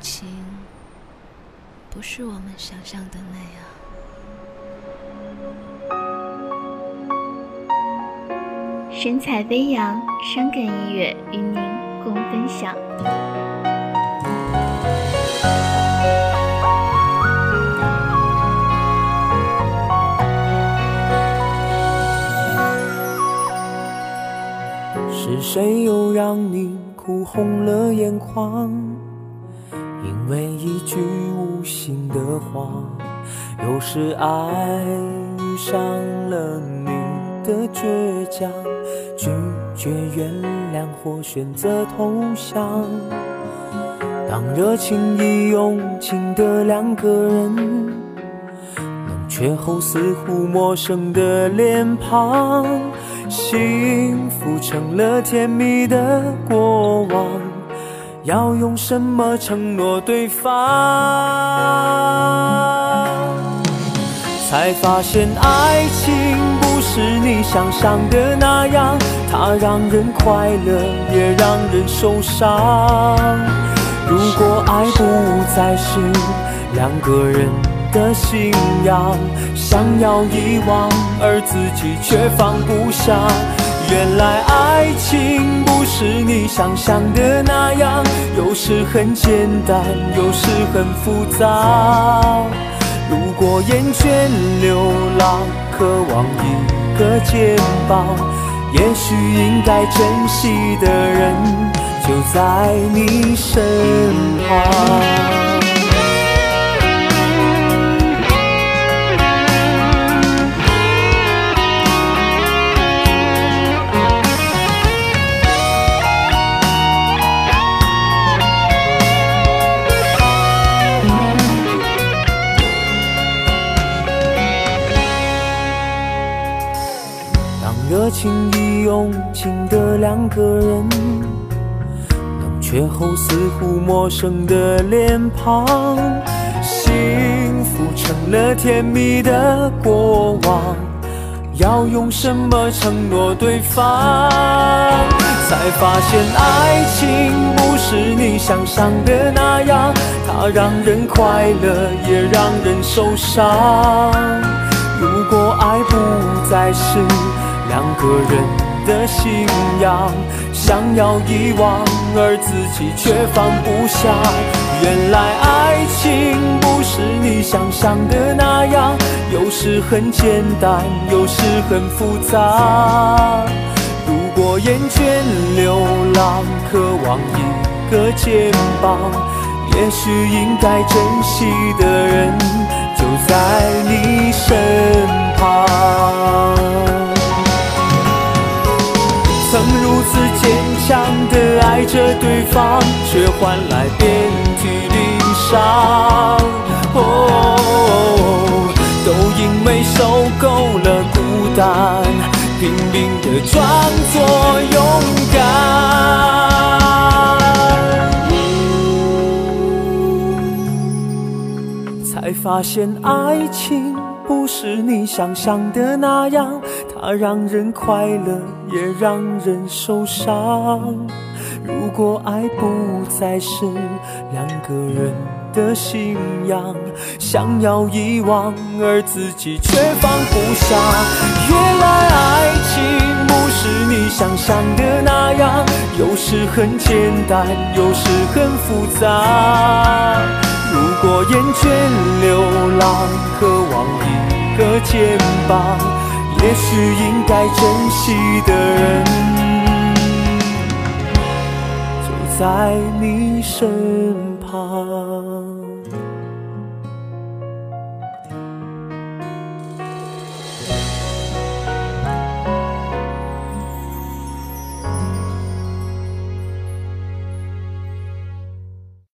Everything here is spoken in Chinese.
情不是我们想象的那样。神采飞扬，伤感音乐与您共分享。是谁又让你哭红了眼眶？因为一句无心的话。有时爱遇上了你的倔强，拒绝原谅或选择投降。当热情已用尽的两个人，冷却后似乎陌生的脸庞。幸福成了甜蜜的过往，要用什么承诺对方？才发现爱情不是你想象的那样，它让人快乐也让人受伤。如果爱不再是两个人。的信仰，想要遗忘，而自己却放不下。原来爱情不是你想象的那样，有时很简单，有时很复杂。如果厌倦流浪，渴望一个肩膀，也许应该珍惜的人就在你身旁。热情已用尽的两个人，冷却后似乎陌生的脸庞，幸福成了甜蜜的过往，要用什么承诺对方？才发现爱情不是你想象的那样，它让人快乐也让人受伤。如果爱不再是。两个人的信仰，想要遗忘，而自己却放不下。原来爱情不是你想象的那样，有时很简单，有时很复杂。如果厌倦流浪，渴望一个肩膀，也许应该珍惜的人爱着对方，却换来遍体鳞伤。哦，都因为受够了孤单，拼命的装作勇敢，才发现爱情不是你想象的那样，它让人快乐。也让人受伤。如果爱不再是两个人的信仰，想要遗忘，而自己却放不下。原来爱情不是你想象的那样，有时很简单，有时很复杂。如果厌倦流浪，渴望一个肩膀。也许应该珍惜的人在你身旁。